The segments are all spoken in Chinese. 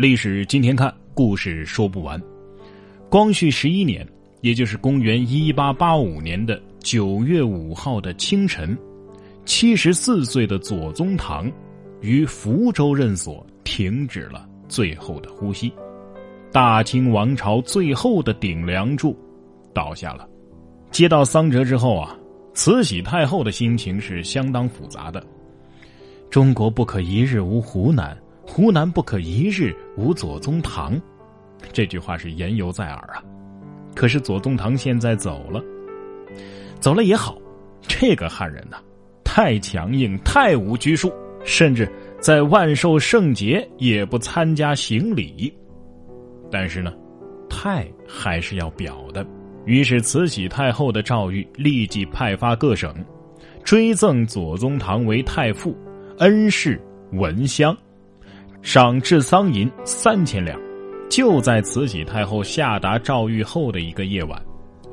历史今天看，故事说不完。光绪十一年，也就是公元一八八五年的九月五号的清晨，七十四岁的左宗棠于福州任所停止了最后的呼吸，大清王朝最后的顶梁柱倒下了。接到丧折之后啊，慈禧太后的心情是相当复杂的。中国不可一日无湖南。湖南不可一日无左宗棠，这句话是言犹在耳啊。可是左宗棠现在走了，走了也好。这个汉人呐，太强硬，太无拘束，甚至在万寿圣节也不参加行礼。但是呢，太还是要表的。于是慈禧太后的诏谕立即派发各省，追赠左宗棠为太傅，恩谥文香。赏治丧银三千两，就在慈禧太后下达诏谕后的一个夜晚，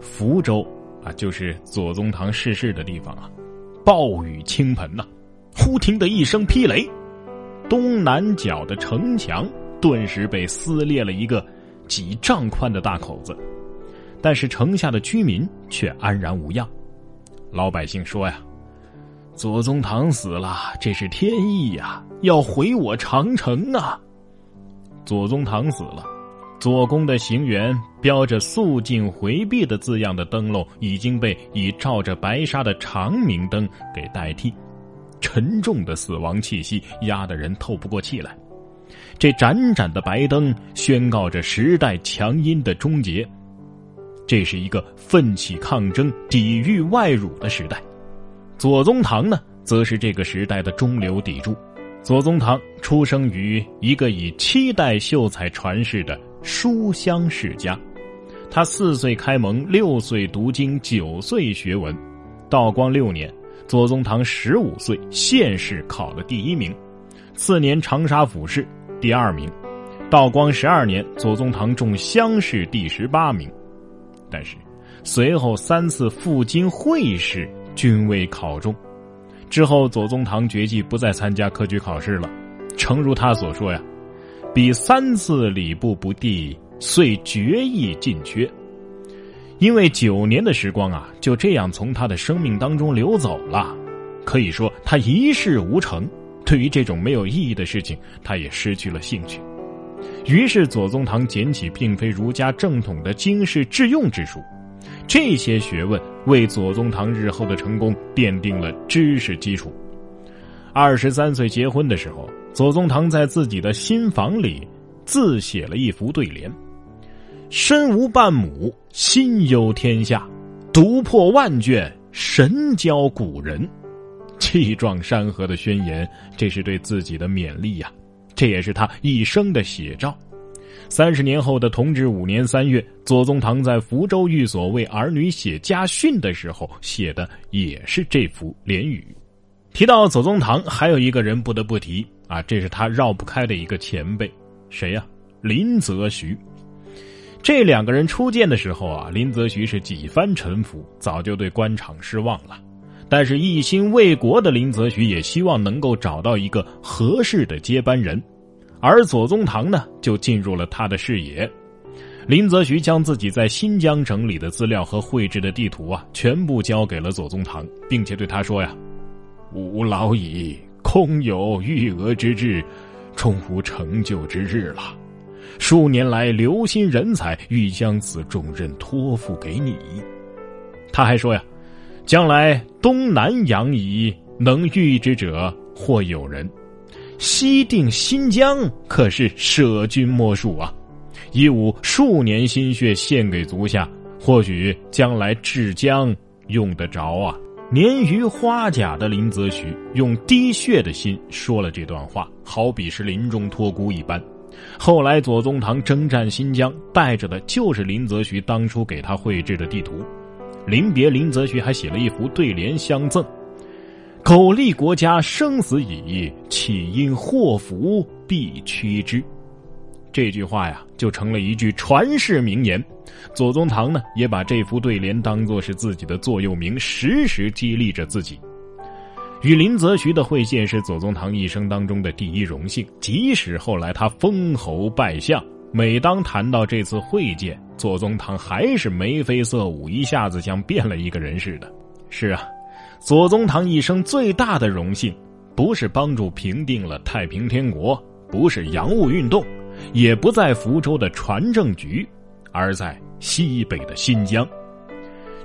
福州啊，就是左宗棠逝世的地方啊，暴雨倾盆呐，忽听得一声霹雷，东南角的城墙顿时被撕裂了一个几丈宽的大口子，但是城下的居民却安然无恙。老百姓说呀。左宗棠死了，这是天意呀，要毁我长城啊！左宗棠死了，左宫的行辕标着“肃静回避”的字样的灯笼已经被以罩着白纱的长明灯给代替，沉重的死亡气息压得人透不过气来。这盏盏的白灯宣告着时代强音的终结，这是一个奋起抗争、抵御外辱的时代。左宗棠呢，则是这个时代的中流砥柱。左宗棠出生于一个以七代秀才传世的书香世家，他四岁开蒙，六岁读经，九岁学文。道光六年，左宗棠十五岁，县试考了第一名，次年长沙府试第二名。道光十二年，左宗棠中乡试第十八名，但是随后三次赴京会试。均未考中，之后左宗棠决计不再参加科举考试了。诚如他所说呀：“比三次礼部不第，遂决意进缺。”因为九年的时光啊，就这样从他的生命当中流走了，可以说他一事无成。对于这种没有意义的事情，他也失去了兴趣。于是左宗棠捡起并非儒家正统的经世致用之书。这些学问为左宗棠日后的成功奠定了知识基础。二十三岁结婚的时候，左宗棠在自己的新房里自写了一幅对联：“身无半亩，心忧天下；读破万卷，神交古人。”气壮山河的宣言，这是对自己的勉励呀，这也是他一生的写照。三十年后的同治五年三月，左宗棠在福州寓所为儿女写家训的时候，写的也是这幅联语。提到左宗棠，还有一个人不得不提啊，这是他绕不开的一个前辈，谁呀？林则徐。这两个人初见的时候啊，林则徐是几番沉浮，早就对官场失望了。但是一心为国的林则徐也希望能够找到一个合适的接班人。而左宗棠呢，就进入了他的视野。林则徐将自己在新疆整理的资料和绘制的地图啊，全部交给了左宗棠，并且对他说：“呀，吾老矣，空有玉娥之志，终无成就之日了。数年来留心人才，欲将此重任托付给你。”他还说：“呀，将来东南洋夷能御之者，或有人。”西定新疆可是舍君莫属啊！以吾数年心血献给足下，或许将来治疆用得着啊！年逾花甲的林则徐用滴血的心说了这段话，好比是临终托孤一般。后来左宗棠征战新疆，带着的就是林则徐当初给他绘制的地图。临别林则徐还写了一幅对联相赠。苟利国家生死以，岂因祸福必趋之？这句话呀，就成了一句传世名言。左宗棠呢，也把这副对联当作是自己的座右铭，时时激励着自己。与林则徐的会见是左宗棠一生当中的第一荣幸。即使后来他封侯拜相，每当谈到这次会见，左宗棠还是眉飞色舞，一下子像变了一个人似的。是啊，左宗棠一生最大的荣幸，不是帮助平定了太平天国，不是洋务运动，也不在福州的船政局，而在西北的新疆。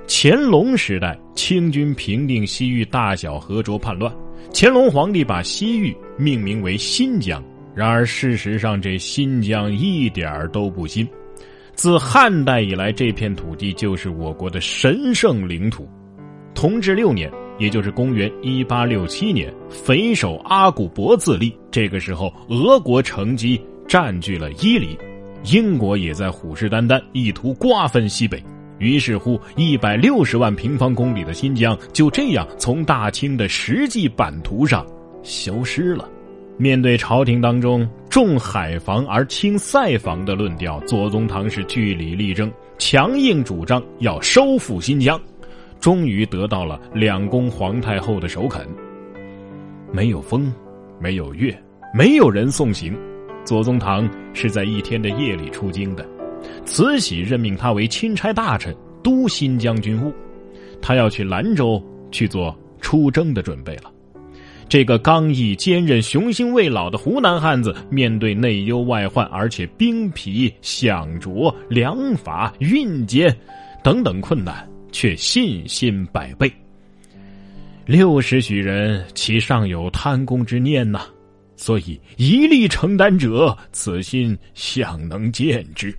乾隆时代，清军平定西域大小河卓叛乱，乾隆皇帝把西域命名为新疆。然而，事实上，这新疆一点儿都不新。自汉代以来，这片土地就是我国的神圣领土。同治六年，也就是公元一八六七年，匪首阿古柏自立。这个时候，俄国乘机占据了伊犁，英国也在虎视眈眈，意图瓜分西北。于是乎，一百六十万平方公里的新疆就这样从大清的实际版图上消失了。面对朝廷当中重海防而轻塞防的论调，左宗棠是据理力争，强硬主张要收复新疆，终于得到了两宫皇太后的首肯。没有风，没有月，没有人送行，左宗棠是在一天的夜里出京的。慈禧任命他为钦差大臣，督新疆军务。他要去兰州去做出征的准备了。这个刚毅坚韧、雄心未老的湖南汉子，面对内忧外患，而且兵疲、饷灼、粮乏、运艰等等困难，却信心百倍。六十许人，其尚有贪功之念呐，所以一力承担者，此心想能见之。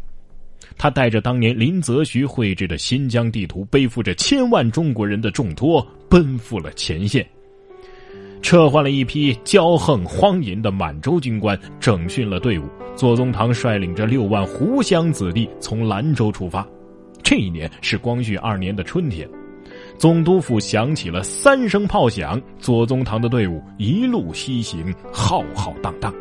他带着当年林则徐绘制的新疆地图，背负着千万中国人的重托，奔赴了前线。撤换了一批骄横荒淫的满洲军官，整训了队伍。左宗棠率领着六万湖湘子弟从兰州出发。这一年是光绪二年的春天，总督府响起了三声炮响，左宗棠的队伍一路西行，浩浩荡荡。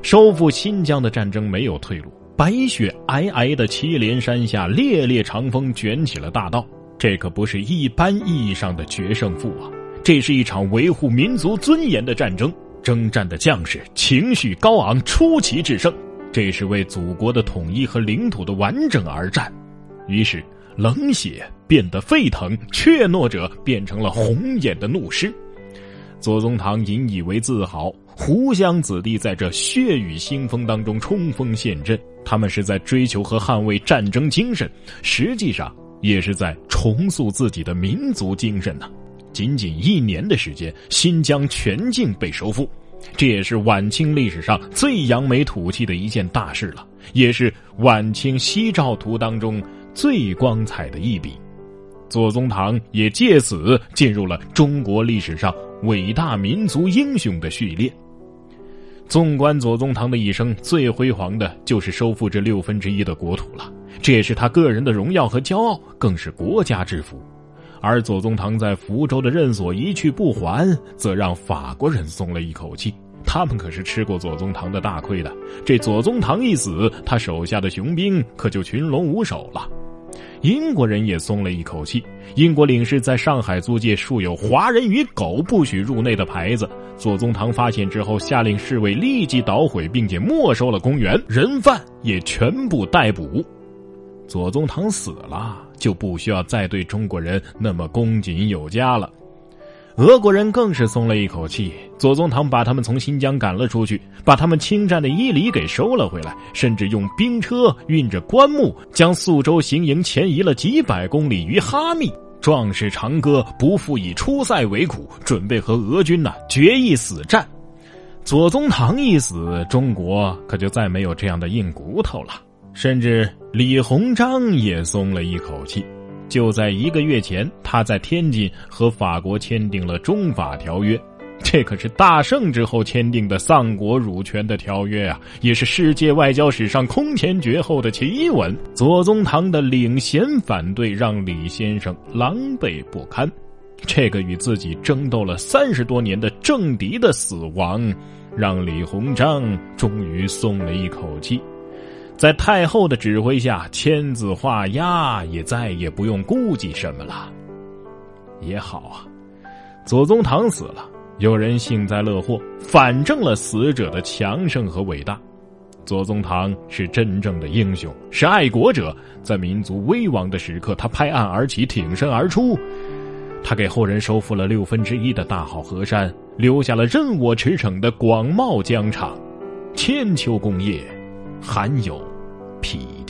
收复新疆的战争没有退路。白雪皑皑的祁连山下，烈烈长风卷起了大道。这可不是一般意义上的决胜负啊！这是一场维护民族尊严的战争。征战的将士情绪高昂，出奇制胜。这是为祖国的统一和领土的完整而战。于是，冷血变得沸腾，怯懦者变成了红眼的怒狮。左宗棠引以为自豪。湖湘子弟在这血雨腥风当中冲锋陷阵，他们是在追求和捍卫战争精神，实际上也是在重塑自己的民族精神呢。仅仅一年的时间，新疆全境被收复，这也是晚清历史上最扬眉吐气的一件大事了，也是晚清西照图当中最光彩的一笔。左宗棠也借此进入了中国历史上伟大民族英雄的序列。纵观左宗棠的一生，最辉煌的就是收复这六分之一的国土了。这也是他个人的荣耀和骄傲，更是国家之福。而左宗棠在福州的任所一去不还，则让法国人松了一口气。他们可是吃过左宗棠的大亏的。这左宗棠一死，他手下的雄兵可就群龙无首了。英国人也松了一口气。英国领事在上海租界竖有“华人与狗不许入内”的牌子。左宗棠发现之后，下令侍卫立即捣毁，并且没收了公园，人犯也全部逮捕。左宗棠死了，就不需要再对中国人那么恭谨有加了。俄国人更是松了一口气，左宗棠把他们从新疆赶了出去，把他们侵占的伊犁给收了回来，甚至用兵车运着棺木，将肃州行营前移了几百公里于哈密。壮士长歌，不负以出塞为苦，准备和俄军呐决一死战。左宗棠一死，中国可就再没有这样的硬骨头了，甚至李鸿章也松了一口气。就在一个月前，他在天津和法国签订了中法条约，这可是大胜之后签订的丧国辱权的条约啊，也是世界外交史上空前绝后的奇闻。左宗棠的领衔反对让李先生狼狈不堪，这个与自己争斗了三十多年的政敌的死亡，让李鸿章终于松了一口气。在太后的指挥下，签字画押，也再也不用顾忌什么了。也好啊，左宗棠死了，有人幸灾乐祸，反证了死者的强盛和伟大。左宗棠是真正的英雄，是爱国者。在民族危亡的时刻，他拍案而起，挺身而出。他给后人收复了六分之一的大好河山，留下了任我驰骋的广袤疆场。千秋功业，含有脾